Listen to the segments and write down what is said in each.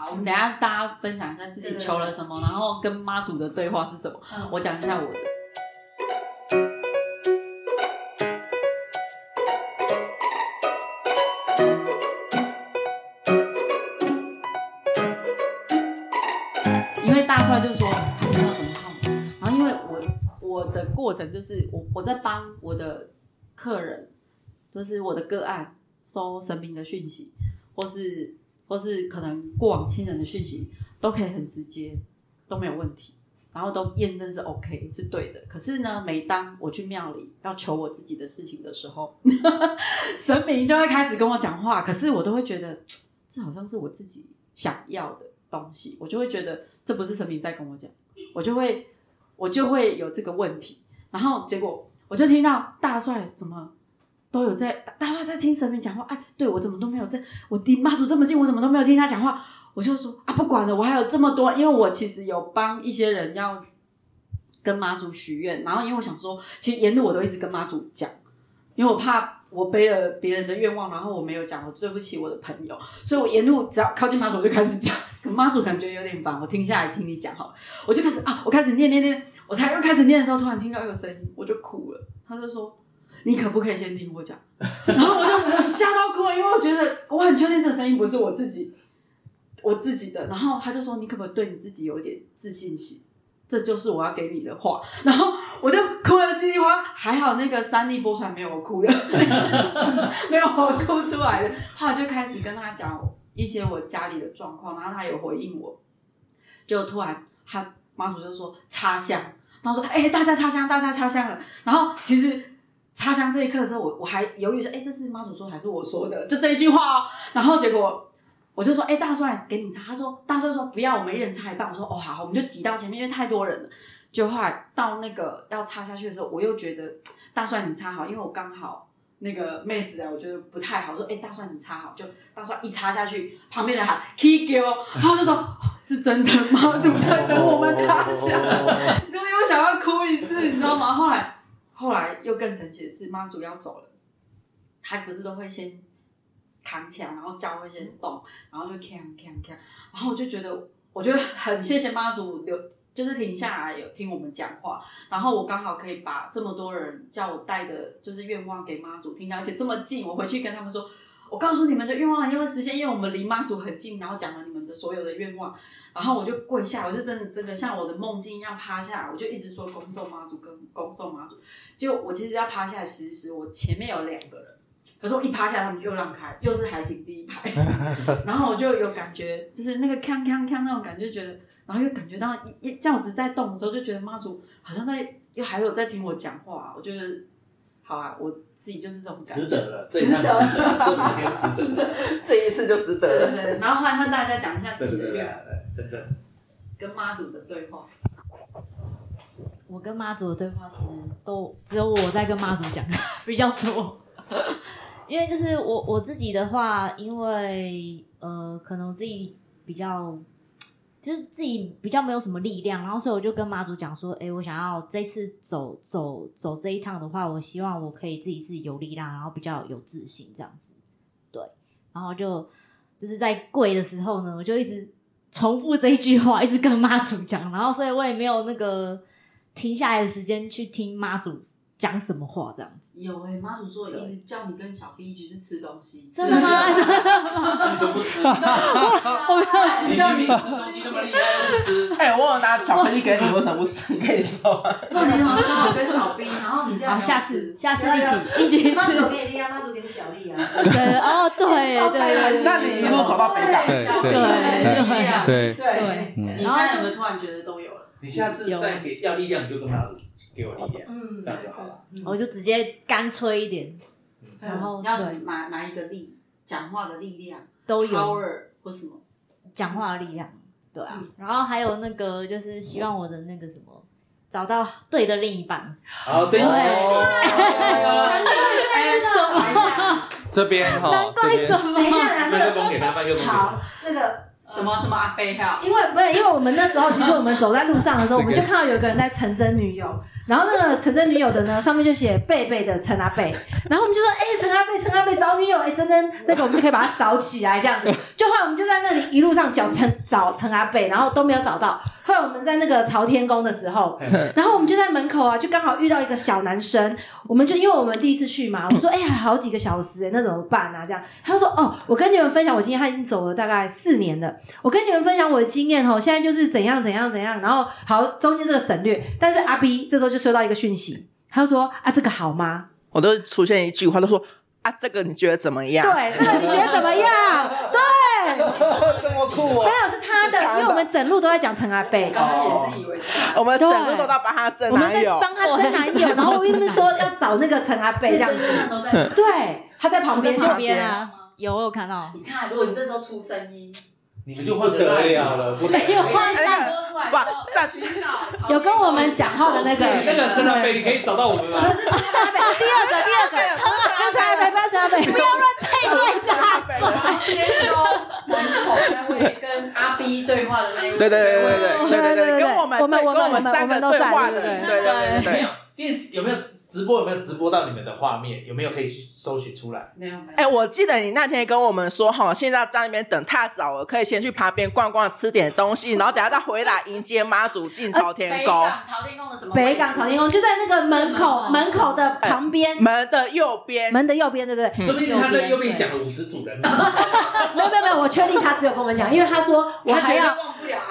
好，我们等一下大家分享一下自己求了什么，然后跟妈祖的对话是什么。嗯我讲一下我的。因为大帅就说他没有什么号码，然后因为我我的过程就是我我在帮我的客人，就是我的个案收神明的讯息，或是或是可能过往亲人的讯息，都可以很直接，都没有问题，然后都验证是 OK 是对的。可是呢，每当我去庙里要求我自己的事情的时候，神明就会开始跟我讲话，可是我都会觉得这好像是我自己想要的东西，我就会觉得这不是神明在跟我讲，我就会我就会有这个问题，然后结果我就听到大帅怎么都有在大家都在听神明讲话，哎，对我怎么都没有在，我离妈祖这么近，我怎么都没有听他讲话，我就说啊，不管了，我还有这么多，因为我其实有帮一些人要跟妈祖许愿，然后因为我想说，其实沿路我都一直跟妈祖讲，因为我怕我背了别人的愿望，然后我没有讲，我对不起我的朋友，所以我沿路只要靠近妈祖我就开始讲，妈祖可能觉有点烦，我停下来听你讲好了，我就开始啊，我开始念念念，我才刚开始念的时候，突然听到一个声音，我就哭了，他就说。你可不可以先听我讲？然后我就吓到哭了，因为我觉得我很确定这个声音不是我自己，我自己的。然后他就说：“你可不可以对你自己有一点自信心？这就是我要给你的话。”然后我就哭了稀里哗，还好那个三立播出来没有我哭的，没有我哭出来的。后来就开始跟他讲一些我家里的状况，然后他有回应我，就突然他妈祖就说插香，然后说：“哎、大家插香，大家插香了。”然后其实。插香这一刻的时候，我我还犹豫说，哎、这是妈祖说还是我说的？就这一句话哦。然后结果我就说，哎、大帅给你插。他说，大帅说不要，我们一人插一半。我说，哦，好，我们就挤到前面，因为太多人了。就后来到那个要插下去的时候，我又觉得大帅你插好，因为我刚好那个妹子啊，我觉得不太好，说，哎、大帅你插好，就大帅一插下去，旁边人喊 K 给我，然后就说、哦是真的吗？主在等我们插香，就又想要哭一次，你知道吗？后来。后来又更神奇的是，妈祖要走了，他不是都会先扛起来，然后脚会先动，然后就锵锵锵，然后我就觉得，我就很谢谢妈祖留，就是停下来有听我们讲话，然后我刚好可以把这么多人叫我带的，就是愿望给妈祖听到，而且这么近，我回去跟他们说。我告诉你们的愿望一定会实现，因为我们离妈祖很近，然后讲了你们的所有的愿望，然后我就跪下，我就真的真的像我的梦境一样趴下来，我就一直说恭送妈祖跟恭送妈祖。就我其实要趴下来，其实我前面有两个人，可是我一趴下来，他们又让开，又是海景第一排，然后我就有感觉，就是那个锵锵锵那种感觉，觉得，然后又感觉到一轿子在动的时候，就觉得妈祖好像在又还有在听我讲话，我觉得。好啊，我自己就是这种感觉，值得了，这一趟值得，这五天值得，这一次就值得了。对对对，然后换和大家讲一下自对对对己的愿望，对，真的。跟妈祖的对话。我跟妈祖的对话其实都只有我在跟妈祖讲比较多，因为就是我我自己的话，因为呃，可能我自己比较就是自己比较没有什么力量，然后所以我就跟妈祖讲说，诶，我想要这次走走走这一趟的话，我希望我可以自己是有力量，然后比较有自信这样子，对，然后就就是在跪的时候呢，我就一直重复这一句话，一直跟妈祖讲，然后所以我也没有那个停下来的时间去听妈祖讲什么话，这样子。有哎、妈祖说一直叫你跟小 B 一起去吃东西，真的吗？你都不吃，我没有你明明吃东西那么厉害，不吃。哎、我有拿巧克力给你，为什么不吃？你可以说吗？那 你好像刚好跟小 B，然后你这样好，下次下次一起一起吃妈祖。给你妈祖给你小力啊。对，哦，对 对对那你一路走到北港，对对对对对，对你现在有没有突然觉得都有了？你下次再给要力量，你就跟他给我力量，嗯这样就好了。我就直接干脆一点，然后要对是哪哪一个力，讲话的力量都有，power 或什么？讲话的力量，对啊。然后还有那个就是希望我的那个什么，找到对的另一半。好，这边哈，难这边怪什么等一下，麦克风给他，麦克风给他好。，这个谁什么什么阿贝哈，因为不是，因为我们那时候其实我们走在路上的时候，我们就看到有一个人在陈真女友，然后那个 陈真女友的呢，上面就写贝贝的陈阿贝，然后我们就说，哎、陈阿贝，陈阿贝找女友，哎、真真那个我们就可以把它扫起来，这样子。就后来我们就在那里一路上找陈找陈阿贝，然后都没有找到。我们在那个朝天宫的时候，然后我们就在门口啊，就刚好遇到一个小男生，我们就因为我们第一次去嘛，我们说，哎、呀，好几个小时、哎，那怎么办啊？这样，他就说，哦，我跟你们分享，我今天他已经走了大概四年了。我跟你们分享我的经验哦，现在就是怎样怎样怎样，然后好中间这个省略，但是阿 B 这时候就收到一个讯息，他就说啊这个好吗？我都出现一句话，都说啊，这个你觉得怎么样？对，这个你觉得怎么样？对，这么酷哦没！有是他的，因为我们整路都在讲陈阿贝，刚刚也是以为是。我们整路都在帮他争我们在男友，帮他争男友，然后我一边说要找那个陈阿贝这样子，那时候在，对，他在旁边就旁边啊，有我有看到，你看，如果你这时候出声音，你们就不得了了，不没有我一下播哇！站起脑，有跟我们讲话的那个那个陈阿你，可以找到我们吗？陈阿北，第二个，第二个，陈阿飞，陈阿北，不要乱配对，他，天哦！我会跟阿 B 对话的那，对对对对对对对对，跟我们，我们跟我们三个对话的，对对对对。电视有没有直播？有没有直播到你们的画面？有没有可以去搜寻出来？没有没有。哎、我记得你那天跟我们说，哈，现在在那边等太早了，可以先去旁边逛逛，吃点东西，然后等下再回来迎接妈祖进朝天北宫。港朝天宫的什么？北港朝天宫就在那个门口门口的旁边，门的右边，门的右边，对不对？说不定他在右边讲了五十组人，没有没有没有，我确定他只有跟我们讲，因为他说我还要。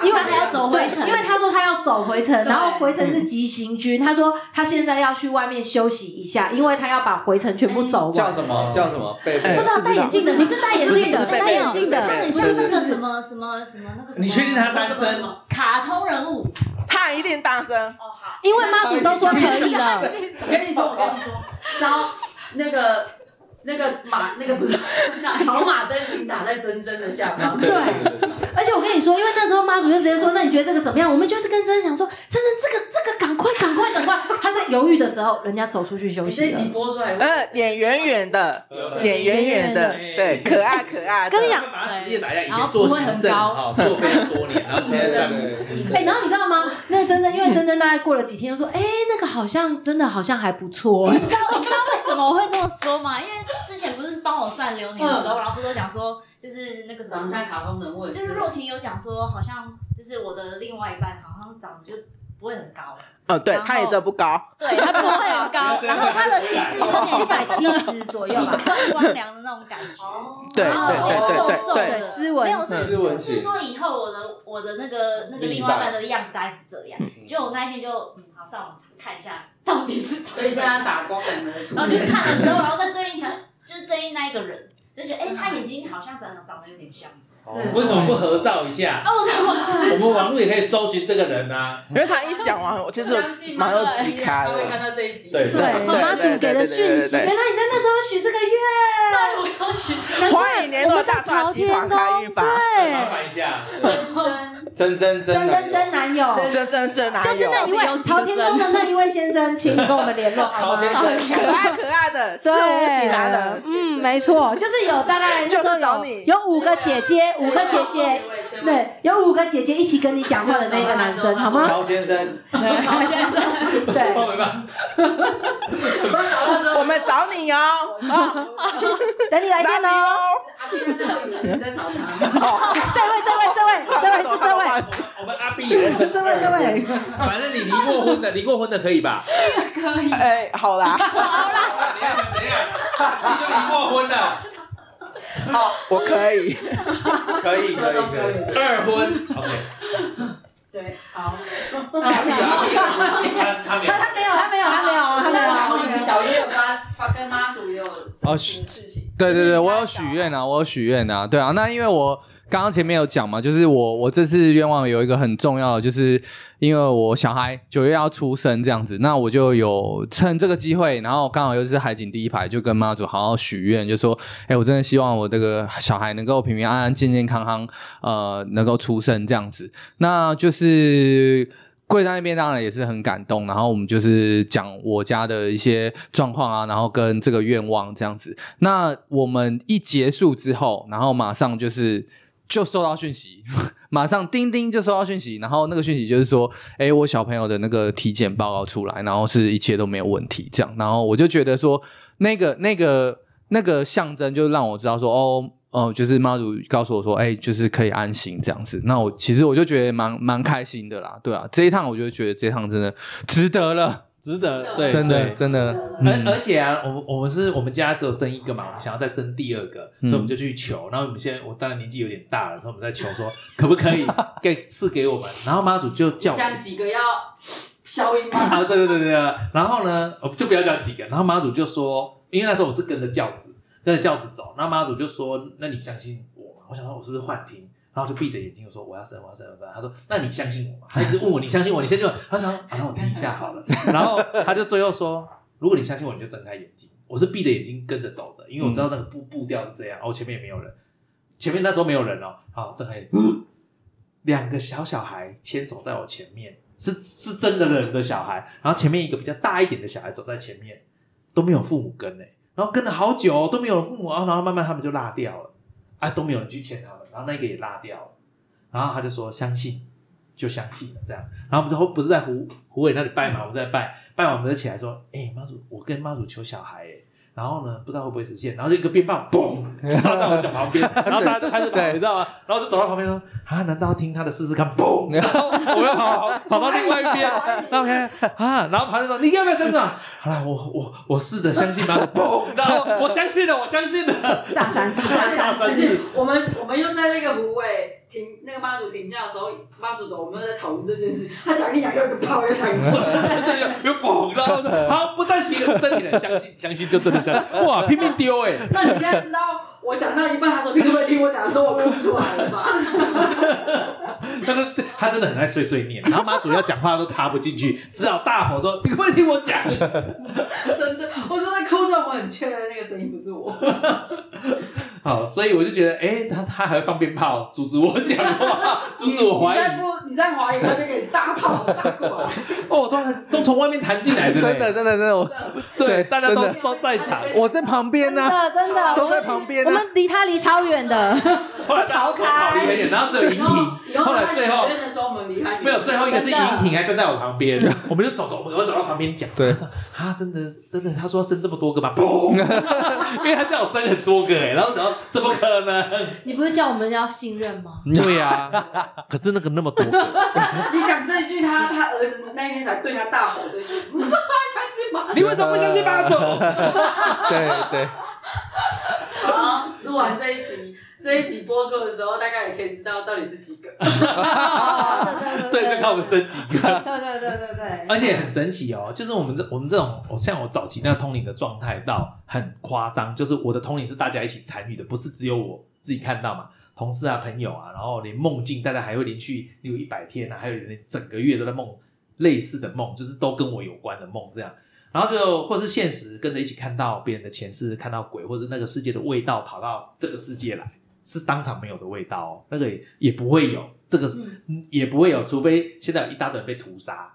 因为他要走回程因为他说他要走回程，然后回程是急行军。他说他现在要去外面休息一下，因为他要把回程全部走完。叫什么？叫什么？贝贝哎不知道戴眼镜的，你是戴眼镜的，戴眼镜的，他很像那个什么什么什么那个什么，你确定他单身？卡通人物，他一定单身。哦好，因为妈祖都说可以了。我跟你说，我跟你说，招那个那个马那个不是 跑马灯，请打在真真的下方。对而且我跟你说，因为那时候妈祖就直接说：“那你觉得这个怎么样？”我们就是跟真真讲说：“真真，这个这个赶快赶快赶快！”他在犹豫的时候，人家走出去休息了你这一集。播出来，呃，脸圆圆的，脸圆圆的，对，可爱可爱的。跟你讲把他职业打下以然后前做不会很行政高哈，做非常多年，然后现在在公司。哎、然后你知道吗？那个真真，因为真真大概过了几天，就说：“哎、那个好像真的好像还不错、哎 你知道你知道为什么我会这么说吗？因为之前不是帮我算流年的时候，然后不是都讲说，就是那个什么长得，像卡通人物的就是若晴有讲说，好像就是我的另外一半好像长得就不会很高，嗯，对他也真不高。对他不会很高，然后他的形式有点像七十左右吧。米光光良的那种感觉。哦，对然后对对瘦对瘦的，对。对，斯文没有斯文型。是是说以后我的我的那个那个另外一半的样子大概是这样，就我那一天就嗯好上网看一下到底是怎么所以现在打光两个的图然后去，看的时候，然后再对应想就是对应那一个人，就觉得哎、他眼睛好像长得长得有点像。为什么不合照一下？啊，我怎么知我们网络也可以搜寻这个人啊。因为他一讲完，我其实相信吗？马上离开了会看了。到这一集，对对，妈祖给的讯息，原来你在那时候许这个愿，对我要许这难怪欢迎联络大厦集团开运法，麻对，烦一下，真真真真真真真男友，真真真男友。就是那一，位朝天宫的那一位先生，请你跟我们联络 好吗？可爱可爱的，四五型男人。嗯，没错，就是有大概 就是有有五个姐姐，五个姐姐，对，有五个姐姐一起跟你讲话的那个男生，好吗？曹先生，曹先生，对，我们找你哦，哦，等你来电哦。这位，这位，这位，这位是这位，我们阿 B 也这位，这位，反正你离过婚的，离过婚的可以吧？可以。哎，好啦，怎样怎样？你就离过婚了，好，我可以。可以可以可以，二婚 OK。对，好。他是他没有他他没有，他没有，他没有，他没有，他没有。小月有发发跟妈祖也有什么事情？对对对，我有许愿啊，我有许愿啊，对啊，那因为我刚刚前面有讲嘛，就是我我这次愿望有一个很重要的，就是因为我小孩九月要出生这样子，那我就有趁这个机会，然后刚好又是海景第一排，就跟妈祖好好许愿，就说，哎，我真的希望我这个小孩能够平平安安、健健康康，呃，能够出生这样子，那就是。跪在那边当然也是很感动，然后我们就是讲我家的一些状况啊，然后跟这个愿望这样子。那我们一结束之后，然后马上就是就收到讯息，马上叮叮就收到讯息，然后那个讯息就是说，哎，我小朋友的那个体检报告出来，然后是一切都没有问题，这样，然后我就觉得说，那个那个那个象征就让我知道说，哦。哦，就是妈祖告诉我说，哎，就是可以安心这样子。那我其实我就觉得蛮蛮开心的啦，对啊，这一趟我就觉得这一趟真的值得了，值得，对，真的真的。而嗯而且啊，我们我们是我们家只有生一个嘛，我们想要再生第二个，所以我们就去求。然后我们现在我当然年纪有点大了，所以我们在求说可不可以 给赐给我们。然后妈祖就叫我讲几个要消音吗？啊，对对对对对。然后呢，我就不要讲几个。然后妈祖就说，因为那时候我是跟着轿子，跟着轿子走。然后妈祖就说：“那你相信我吗？”我想说，我是不是幻听？然后就闭着眼睛，我说：“我要生，我要生，我要生。”他说：“那你相信我吗？”他一直问我：“你相信我？你相信我？”他想：“啊，那我听一下好了。”然后他就最后说：“如果你相信我，你就睁开眼睛。”我是闭着眼睛跟着走的，因为我知道那个步步调是这样。哦，前面也没有人，前面那时候没有人哦。好，睁开眼，两个小小孩牵手在我前面，是是真的人的小孩，然后前面一个比较大一点的小孩走在前面，都没有父母跟呢、然后跟了好久、都没有父母，然后然后慢慢他们就落掉了，啊都没有人去签他们，然后那个也拉掉了，然后他就说相信就相信了这样，然后不是不是在胡胡伟那里拜嘛，我们在拜拜完我们就起来说，哎、妈祖，我跟妈祖求小孩哎、然后呢，不知道会不会实现，然后就一个鞭炮嘣砸在我脚旁边，然后大家就开始跑，你知道吗？然后我就走到旁边说啊，难道要听他的试试看？嘣，然 后我又跑跑跑到另外一边，然后看啊，然后旁边说你要不要相信啊？好了，我我我试着相信吧，嘣，然后我相信了，我相信了，炸三次，炸炸三次。我们我们又在那个湖尾停那个妈祖停驾的时候，妈祖走，我们又在讨论这件事。他讲一讲，又一个炮又讲一个炮，又嘣，然后呢好不再提了，不再提了，相信相信就真的相信，哇，拼命丢哎。那你现在知道我讲到一半，他说你可不可以听我讲的时候，我哭出来了吧？他说这他真的很爱碎碎念，然后妈祖要讲话都插不进去，只好大吼说：“你可不可以听我讲 真的，我真的哭出来，我很确认那个声音不是我。？”好，所以我就觉得，哎，他他还会放鞭炮阻止我讲话，阻止我怀疑。你再不你再怀疑，他就给你大炮炸过来。哦，都都从外面弹进来的，真的，真的真的，我对，大家都都在场。我在旁边呢、真的真的，都在旁边啊。我们离他离超远的，后来大家都跑离很远，然后只有以后银婷，以后后来最后许愿的时候，我们离他远。没有，最后一个是真的。银婷还站在我旁边，我们就走走，我们走到旁边讲。对。他说啊，真的真的，他说要生这么多个吗？嘣，因为他叫我生很多个哎，然后想到怎么可能？你不是叫我们要信任吗？对呀、可是那个那么多个，你讲这一句，他他儿子那一天才对他大吼这一句，相信吗？你为什么不相信妈祖？对对，好，录完这一集，这一集播出的时候，大概也可以知道到底是几个。对 对，就看我们生几个。对对对对对，而且很神奇哦，就是我们这我们这种，哦像我早期那个通灵的状态，到很夸张，就是我的通灵是大家一起参与的，不是只有我自己看到嘛，同事啊、朋友啊，然后连梦境，大家还会连续有一百天啊，还有人整个月都在梦类似的梦，就是都跟我有关的梦这样。然后就或是现实跟着一起看到别人的前世，看到鬼，或者那个世界的味道跑到这个世界来，是当场没有的味道哦，那个也也不会有，这个是、嗯也不会有，除非现在有一大堆人被屠杀，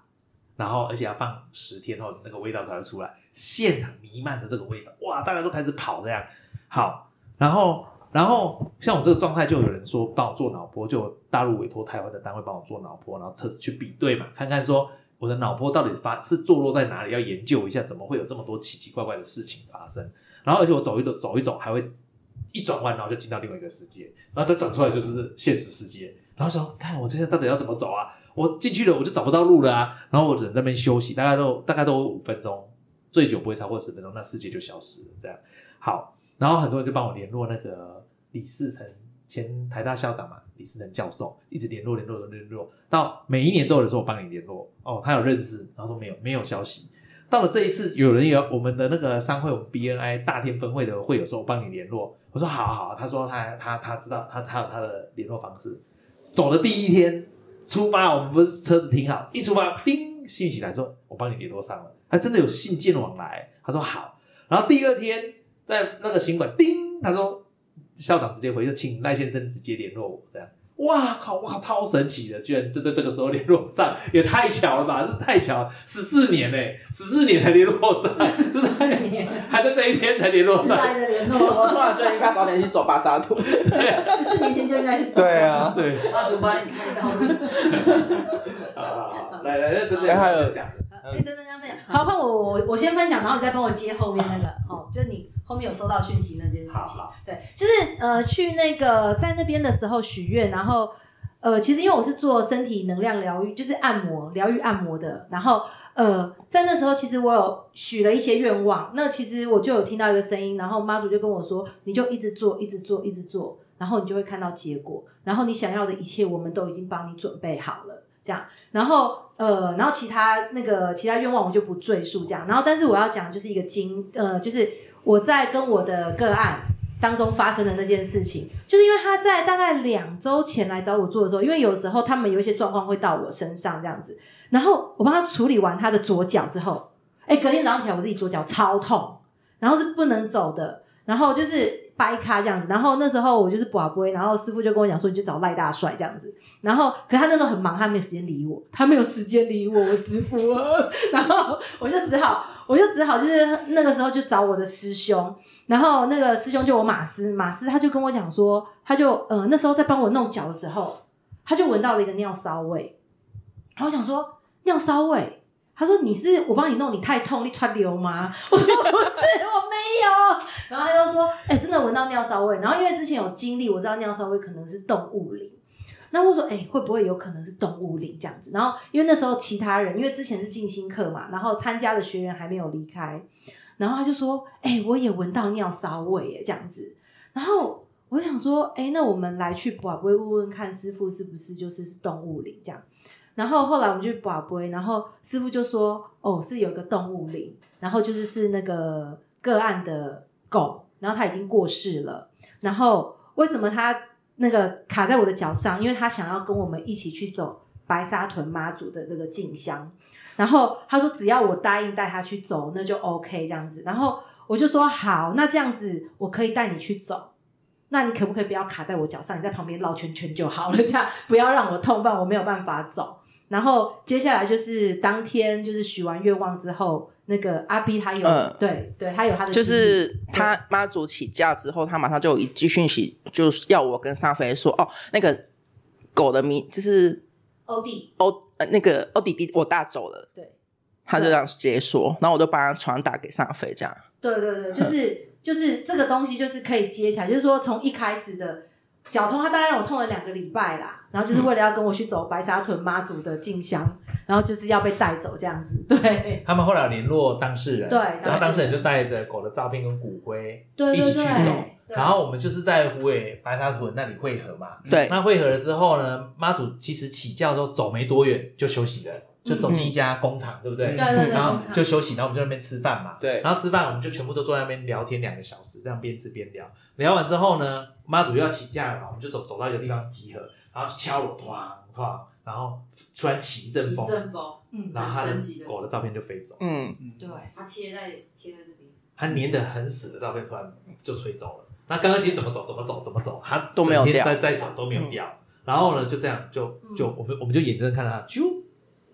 然后而且要放十天后那个味道才会出来，现场弥漫的这个味道，哇，大家都开始跑这样。好，然后然后像我这个状态，就有人说帮我做脑波，就大陆委托台湾的单位帮我做脑波，然后测试去比对嘛，看看说我的脑波到底发是坐落在哪里，要研究一下怎么会有这么多奇奇怪怪的事情发生。然后而且我走一走走一走，还会一转弯，然后就进到另外一个世界，然后再转出来就是现实世界。然后想看我现在到底要怎么走啊？我进去了我就找不到路了啊！然后我只能在那边休息，大概都大概都五分钟，最久不会超过十分钟，那世界就消失了。这样好，然后很多人就帮我联络那个李世成前台大校长嘛，李世成教授，一直联络联络联络，到每一年都有人说我帮你联络哦，他有认识，然后说没有没有消息。到了这一次，有人有我们的那个商会，我们 BNI 大天分会的会友说，我帮你联络。我说好好，他说他他他知道他他有他的联络方式。走的第一天出发，我们不是车子停好，一出发，叮，信息来说我帮你联络上了，还真的有信件往来。他说好，然后第二天在那个行馆，叮，他说校长直接回，就请赖先生直接联络我，这样，哇靠，哇超神奇的，居然就在这个时候联络上，也太巧了吧，这太巧了，十四年嘞，十四年才联络上，真的太还在这一天才联络迟上，来的联我络，突然就应该早点去走巴沙图。十四年前就应该去走。对啊，对，妈祖帮你开道路。好好好，来来，那真的哎还有分享哎，真的这样分享。好，换我我我先分享，然后你再帮我接后面那个哦，就你后面有收到讯息那件事情。对，就是呃去那个在那边的时候许愿，然后呃其实因为我是做身体能量疗愈，就是按摩疗愈按摩的，然后呃在那时候其实我有许了一些愿望，那其实我就有听到一个声音，然后妈祖就跟我说，你就一直做，一直做，一直做，然后你就会看到结果，然后你想要的一切我们都已经帮你准备好了，这样。然后呃，然后其他那个其他愿望我就不赘述这样。然后，但是我要讲就是一个经呃，就是我在跟我的个案当中发生的那件事情，就是因为他在大概两周前来找我做的时候，因为有时候他们有一些状况会到我身上这样子，然后我帮他处理完他的左脚之后，哎，隔天早上起来我自己左脚超痛，然后是不能走的，然后就是掰咖这样子，然后那时候我就是不不会，然后师傅就跟我讲说你就找赖大帅这样子，然后可他那时候很忙，他没有时间理我，他没有时间理我，我师傅，然后我就只好我就只好就是那个时候就找我的师兄，然后那个师兄就我马斯，马斯他就跟我讲说，他就呃那时候在帮我弄脚的时候，他就闻到了一个尿骚味，然后我想说尿骚味。他说：“你是我帮你弄，你太痛，你穿流吗？” 我说：“不是，我没有。”然后他就说：“哎、真的闻到尿骚味。”然后因为之前有经历，我知道尿骚味可能是动物灵。那我说：“哎、会不会有可能是动物灵这样子？”然后因为那时候其他人，因为之前是静心课嘛，然后参加的学员还没有离开，然后他就说：“哎、我也闻到尿骚味耶，这样子。”然后我想说：“哎、那我们来去宝贝问问看，师傅是不是就是是动物灵这样？”然后后来我们就宝贝，然后师傅就说：“哦，是有个动物灵，然后就是是那个个案的狗，然后它已经过世了。然后为什么它那个卡在我的脚上？因为他想要跟我们一起去走白沙屯妈祖的这个进香。然后他说只要我答应带他去走，那就 OK 这样子。然后我就说好，那这样子我可以带你去走。那你可不可以不要卡在我脚上？你在旁边绕圈圈就好了，这样不要让我痛，不然我没有办法走。然后接下来就是当天就是许完愿望之后，那个阿 B 他有、嗯对对，他有他的就是他妈祖起驾之后，他马上就有一句讯息，就是要我跟沙菲说，哦，那个狗的名就是欧弟欧呃那个欧弟弟，我大走了。对他就这样直接说，然后我就把他传达给上飞，这样。对对对，就是就是这个东西就是可以接起来，就是说从一开始的脚痛，他大概让我痛了两个礼拜啦，然后就是为了要跟我去走白沙屯妈祖的进香，然后就是要被带走这样子，对。他们后来联络当事人，对然后当事人就带着狗的照片跟骨灰对对一起去走，然后我们就是在湖尾白沙屯那里汇合嘛。对，那汇合了之后呢，妈祖其实起轿之后走没多远就休息了，就走进一家工厂，对不对？对对对，然后就休息，然后我们就在那边吃饭嘛。对。然后吃饭我们就全部都坐在那边聊天两个小时，这样边吃边聊。聊完之后呢，妈祖又要起驾了嘛，我们就走走到一个地方集合，然后敲锣，哐哐，然后突然起一阵一风，阵风，嗯然后他的很神奇的。狗的照片就飞走，嗯，对。它贴在贴在这边，它粘的很死的照片突然就吹走了。那刚刚其实怎么走怎么走怎么走，它都没有掉。整天在在走都没有掉。然后呢，就这样就就我们我们就眼睁睁看着它啾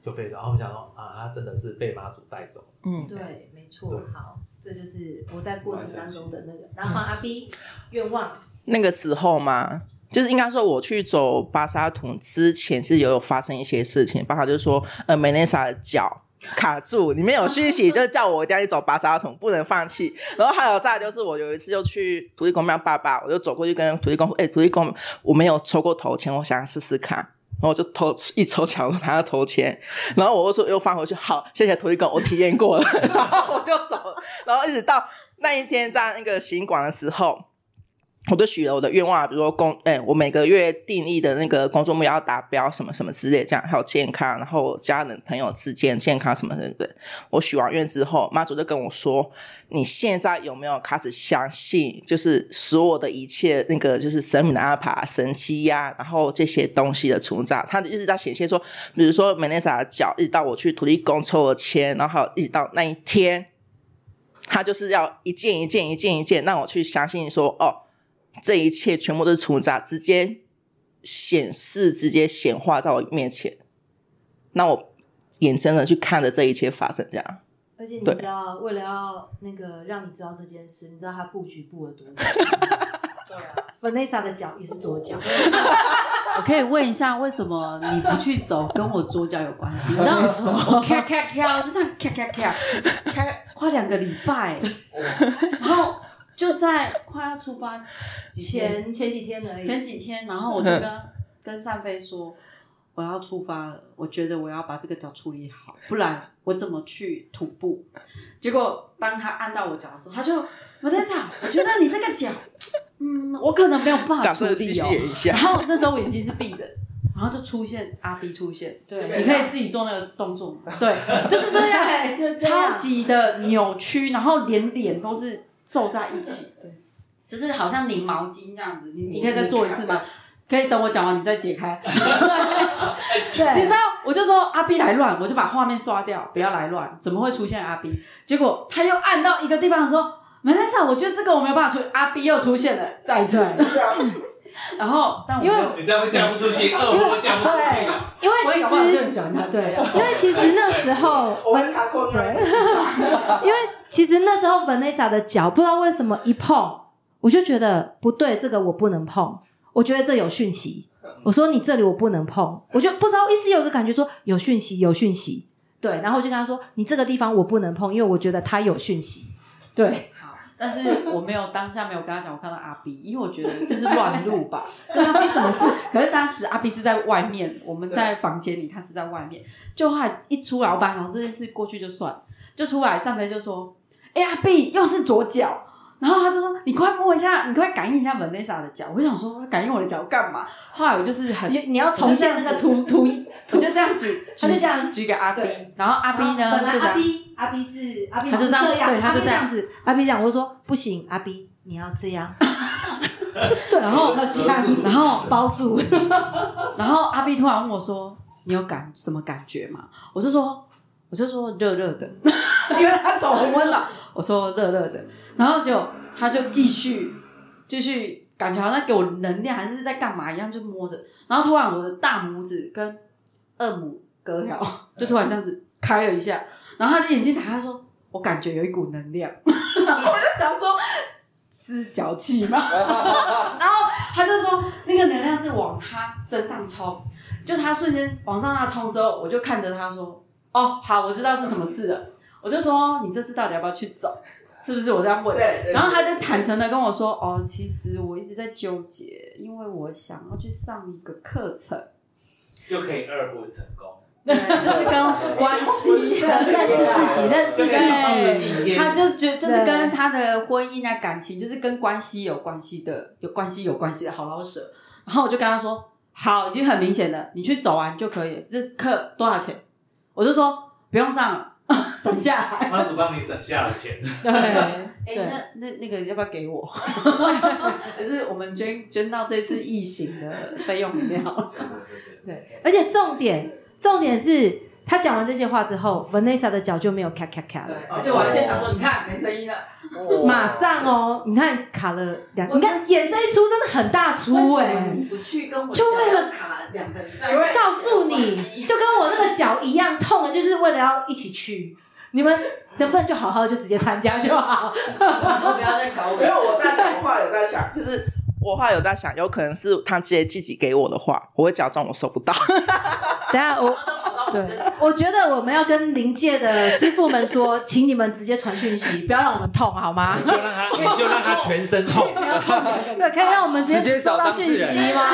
就飞走，然后我们想说啊，他真的是被妈祖带走。嗯对，没错，好，这就是我在过程当中的那个，然后阿 B 愿望，那个时候嘛，就是应该说我去走巴沙图之前是有有发生一些事情，包括就是说，呃，梅内莎的脚。卡住，里面有讯息，就是叫我一定要去走巴沙桶，不能放弃。然后还有再就是，我有一次就去土地公庙拜拜，我就走过去跟土地公说：“哎、土地公，我没有抽过头签，我想试试看。”然后我就投一抽抢他的头签，然后我又说又放回去，好，谢谢投一个，我体验过了，然后我就走。然后一直到那一天在那个行馆的时候，我就许了我的愿望，比如说工，哎、我每个月定义的那个工作目标要达标，什么什么之类，这样还有健康，然后家人朋友之间健康什么的，对不对？我许完愿之后，妈祖就跟我说：“你现在有没有开始相信，就是所有的一切那个就是神明的安排、神机呀、然后这些东西的存在？”他一直在显现说，比如说美内莎的脚，一直到我去土地公抽了签，然后一直到那一天，他就是要一件一件一件一件让我去相信说，哦。这一切全部都是存在，直接显示直接显化在我面前，那我眼睁睁去看着这一切发生，这样。而且你知道，为了要那个让你知道这件事，你知道他布局布了多久？对啊，Vanessa 的脚也是左脚，我可以问一下，为什么你不去走，跟我左脚有关系？你知道我咔咔咔，我就这样咔咔咔咔快两个礼拜，然后就在快要出发前前几天而已。前几天，然后我就跟 跟善飞说我要出发了，我觉得我要把这个脚处理好，不然我怎么去徒步？结果当他按到我脚的时候，他就 Vanessa，我觉得你这个脚，嗯，我可能没有办法处理哦。演一下然后那时候我眼睛是闭的，然后就出现阿 B 出现，对你可以自己做那个动作？对，就是这样，对就是这样超级的扭曲，然后连脸都是皱在一起，对，就是好像拧毛巾这样子。你你可以再做一次吗？可以等我讲完你再解开。对，你知道，我就说阿 B 来乱，我就把画面刷掉，不要来乱。怎么会出现阿 B？结果他又按到一个地方说。没事啊，我觉得这个我没有办法处理。阿 B 又出现了，再一次。然后，但我因为你这样会讲不出去，二婚都嫁不出去了。因为其我搞不好就喜欢他这样。因为其实那时候文卡扣对，因为其实那时候 Vanessa 的脚不知道为什么一碰，我就觉得不对，这个我不能碰，我觉得这有讯息。我说你这里我不能碰，我就不知道一直有个感觉说有讯息，有讯息。对，然后我就跟他说你这个地方我不能碰，因为我觉得他有讯息。对，好，但是我没有当下没有跟他讲，我看到阿 B，因为我觉得这是乱录吧，跟阿 B 什么事？可是当时阿 B 是在外面，我们在房间里，他是在外面。就后来一出来，我本来想这件事过去就算，就出来上飞就说：“哎、阿 B 又是左脚。”然后他就说：“你快摸一下，你快感应一下 Vanessa 的脚。”我想说感应我的脚干嘛？后来我就是很你你要重现那个图图我就这样子，他就这样举给阿 B，然后阿 B 本呢来阿就这样 B 阿 B 是阿 B 他就这样对他就这样子，阿 B 这样，我就说不行，阿 B 你要这样，对，然后要这样，然后包住，然后 阿 B 突然问我说：“你有感什么感觉吗？”我就说：“我就说热热的，因为他手很温暖。”我说热热的，然后就他就继续继续感觉好像给我能量，还是在干嘛一样，就摸着。然后突然我的大拇指跟二拇隔条 就突然这样子开了一下，然后他就眼睛打开说：“我感觉有一股能量。”然后我就想说。是脚气吗？然后他就说那个能量是往他身上冲，就他瞬间往上那冲的时候，我就看着他说：“哦，好，我知道是什么事了。”我就说：“你这次到底要不要去走？是不是？”我这样问。对对然后他就坦诚的跟我说：“哦，其实我一直在纠结，因为我想要去上一个课程，就可以二婚成功。对，就是跟关系 认识自己，认识自己。他就觉就是跟他的婚姻啊、感情，就是跟关系有关系的，有关系有关系的好老舍。然后我就跟他说：“好，已经很明显了，你去走完就可以了。这课多少钱？”我就说不用上了，省下来。妈祖帮你省下了钱，对，那那那个要不要给我？可是我们捐捐到这次疫情的费用里面好了。对，而且重点，重点是他讲完这些话之后，Vanessa 的脚就没有咔咔咔了，而且我还现场说：“你看，没声音了。”马上哦，你看卡了两，你看演这一出真的很大出哎、为你不去跟我就为了卡两个礼拜？告诉你，就跟我那个脚一样痛的，就是为了要一起去。你们能不能就好好就直接参加就好？以后不要再搞我。没有，我在想，我后来有在想，就是我话有在想，有可能是他直接自己给我的话，我会假装我收不到。等下我。对，我觉得我们要跟临界的师傅们说，请你们直接传讯息，不要让我们痛，好吗？就让他，你就让他全身痛。对，可以让我们直直接接收到讯息吗？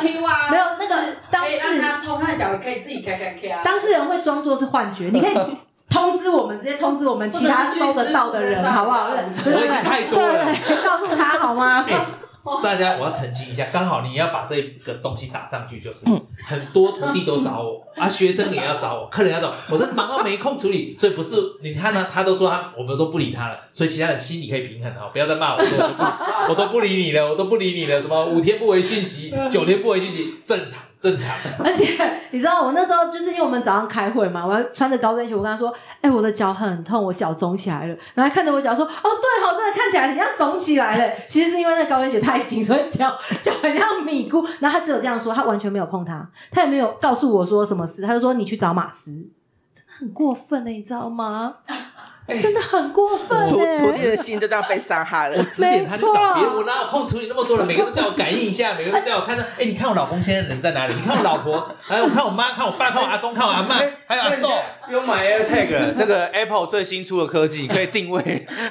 听啊，没有那个当事他痛，他的脚可以自己开开开啊。当事人会装作是幻觉，你可以通知我们，直接通知我们其他收得到的人，好不好？对对对，我已经太多了。告诉他好吗？哎大家，我要澄清一下，刚好你要把这个东西打上去，就是很多徒弟都找我啊，学生也要找我，客人要找我，我是忙到没空处理，所以不是你看呢，他都说他我们都不理他了，所以其他人心里可以平衡哦，不要再骂我说我 都不我都不理你了，我都不理你了，什么五天不回讯息，九天不回讯息，正常正常。而且你知道，我那时候就是因为我们早上开会嘛，我要穿着高跟鞋，我跟他说：“哎、我的脚很痛，我脚肿起来了。”然后他看着我脚说：“哦，对哦，真的看起来很像肿起来了。”其实是因为那高跟鞋太紧，所以脚 脚很像米糊。然后他只有这样说，他完全没有碰他，他也没有告诉我说什么事，他就说：“你去找马斯。”真的很过分的、你知道吗？真的很过分徒哎、徒弟的心就这样被伤害了。我指点他去找别人，没错我哪有空处理那么多人？每个都叫我感应一下，每个都叫我看到，哎，你看我老公现在人在哪里？你看我老婆，还有我看我妈，看我爸，看我阿公，看我阿妈，还有阿昼。不用买 AirTag，了那个 Apple 最新出的科技可以定位。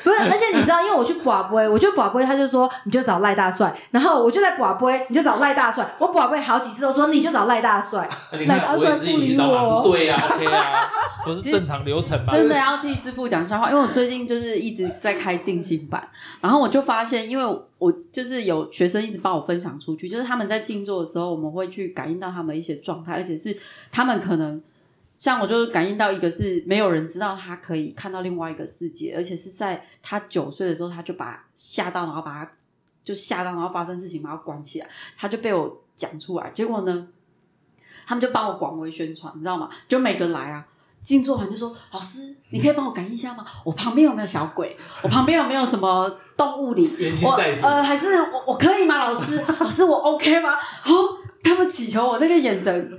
不是，而且你知道，因为我去寡杯，我就寡杯，他就说你就找赖大帅，然后我就在寡杯，你就找赖大帅，我寡杯好几次都说你就找赖大帅，你赖大帅不理我。对呀，OK 啊，不是正常流程吗？真的要替师傅讲笑话，因为我最近就是一直在开静心班，然后我就发现，因为我就是有学生一直帮我分享出去，就是他们在静坐的时候，我们会去感应到他们一些状态，而且是他们可能像我就是感应到一个是没有人知道他可以看到另外一个世界，而且是在他九岁的时候他就把吓到，然后把他就吓到，然后发生事情把他关起来，他就被我讲出来，结果呢，他们就帮我广为宣传，你知道吗？就每个来啊。静坐完就说：“老师，你可以帮我感应一下吗？我旁边有没有小鬼？我旁边有没有什么动物灵？我呃，还是我我可以吗？老师，老师我 OK 吗？哦，他们祈求我那个眼神，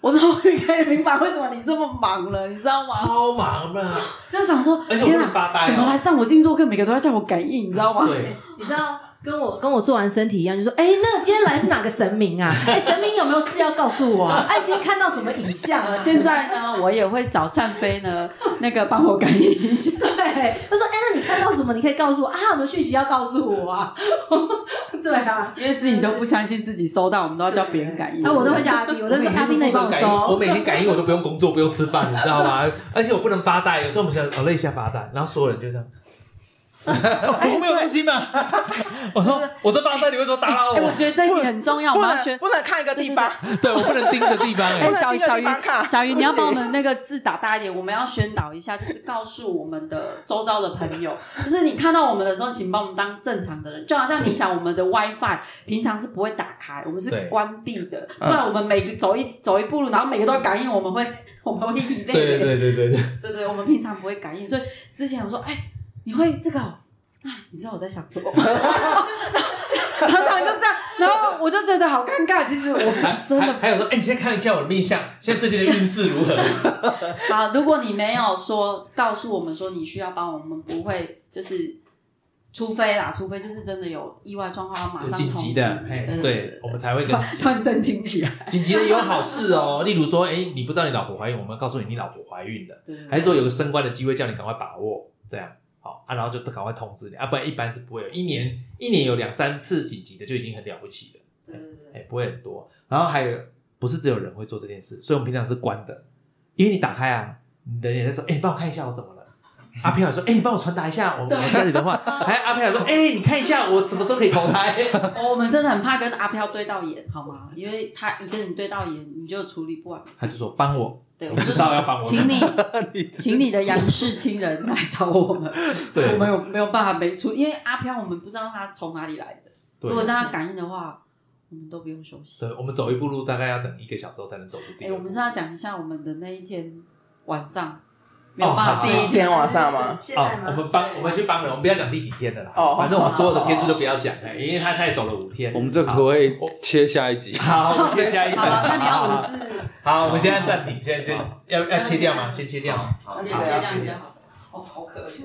我说我可以明白为什么你这么忙了，你知道吗？超忙的，就想说，而且我发呆怎么来上我静坐课，每个都要叫我感应，你知道吗？对，你知道跟我跟我做完身体一样，就说：“哎、那今天来是哪个神明啊？哎、神明有没有事要告诉我啊？哎、今天看到什么影像啊？”现在呢，我也会找善飞呢，那个帮我感应一下。对，他说：“哎、那你看到什么？你可以告诉我啊，有没有讯息要告诉我啊？” 对啊，因为自己都不相信自己收到，我们都要叫别人感应。啊，我都会叫阿斌 我都说阿斌那你帮我收，我。每天感应我都不用工作，不用吃饭，你知道吗？而且我不能发呆，有时候我们想哦累一下发呆，然后所有人就这样。我没有开心 嘛？我说我在发呆，你为什么打扰哎，我我？觉得这一集很重要，我不们要宣。能不能看一个地方，对我不能盯着地方哎小小鱼小鱼，你要把我行们那个字打大一点，我们要宣导一下，就是告诉我们的周遭的朋友，就是你看到我们的时候，请把我们当正常的人，就好像你想我们的 WiFi 平常是不会打开，我们是对关闭的，不然我们每个走一走一步路，然后每个都要感应，我们会我们会以类对对对对对对，对对，我们平常不会感应，所以之前我说，哎，你会这个、哦？哎，你知道我在想什么吗？常常就这样，然后我就觉得好尴尬。其实我还真的还还有说，哎，你先看一下我的命相，现在最近的运势如何？好，如果你没有说告诉我们说你需要帮我们，不会就是，除非啦，除非就是真的有意外状况，要马有上紧急的对对，我们才会突跟然 突然震惊起来。紧急的也有好事哦，例如说，哎，你不知道你老婆怀孕，我们告诉你你老婆怀孕了，还是说有个升官的机会，叫你赶快把握，这样好啊，然后就赶快通知你啊，不然一般是不会有，一年一年有两三次紧急的就已经很了不起了，对对对哎，不会很多。然后还有不是只有人会做这件事，所以我们平常是关的，因为你打开啊，人也在说，哎，你帮我看一下我怎么了。阿飘也说：“哎、你帮我传达一下我我家里的话。”还阿飘也说：“哎、你看一下我什么时候可以投胎。哦我们真的很怕跟阿飘对到眼，好吗？因为他一个人对到眼，你就处理不完”。他就说：“帮我，对，我知道要帮我。”请你，请你的杨氏亲人来找我们。对我们有没有办法没出？因为阿飘我们不知道他从哪里来的。对如果让他感应的话，我们都不用休息。对，我们走一步路大概要等一个小时后才能走出第哎、我们是要讲一下我们的那一天晚上没有哦好办法第一天晚上吗？哦，我们帮我们去帮人，我们不要讲第几天的啦。哦反正我们所有的天数都不要讲，哎因为他他也走了五天。我们这可不可以切下一集？好，我们切下一好了，那你要场。好，我们现在暂停，现在先要要切掉吗？先切掉。而且这样比较好。哦，好可怜。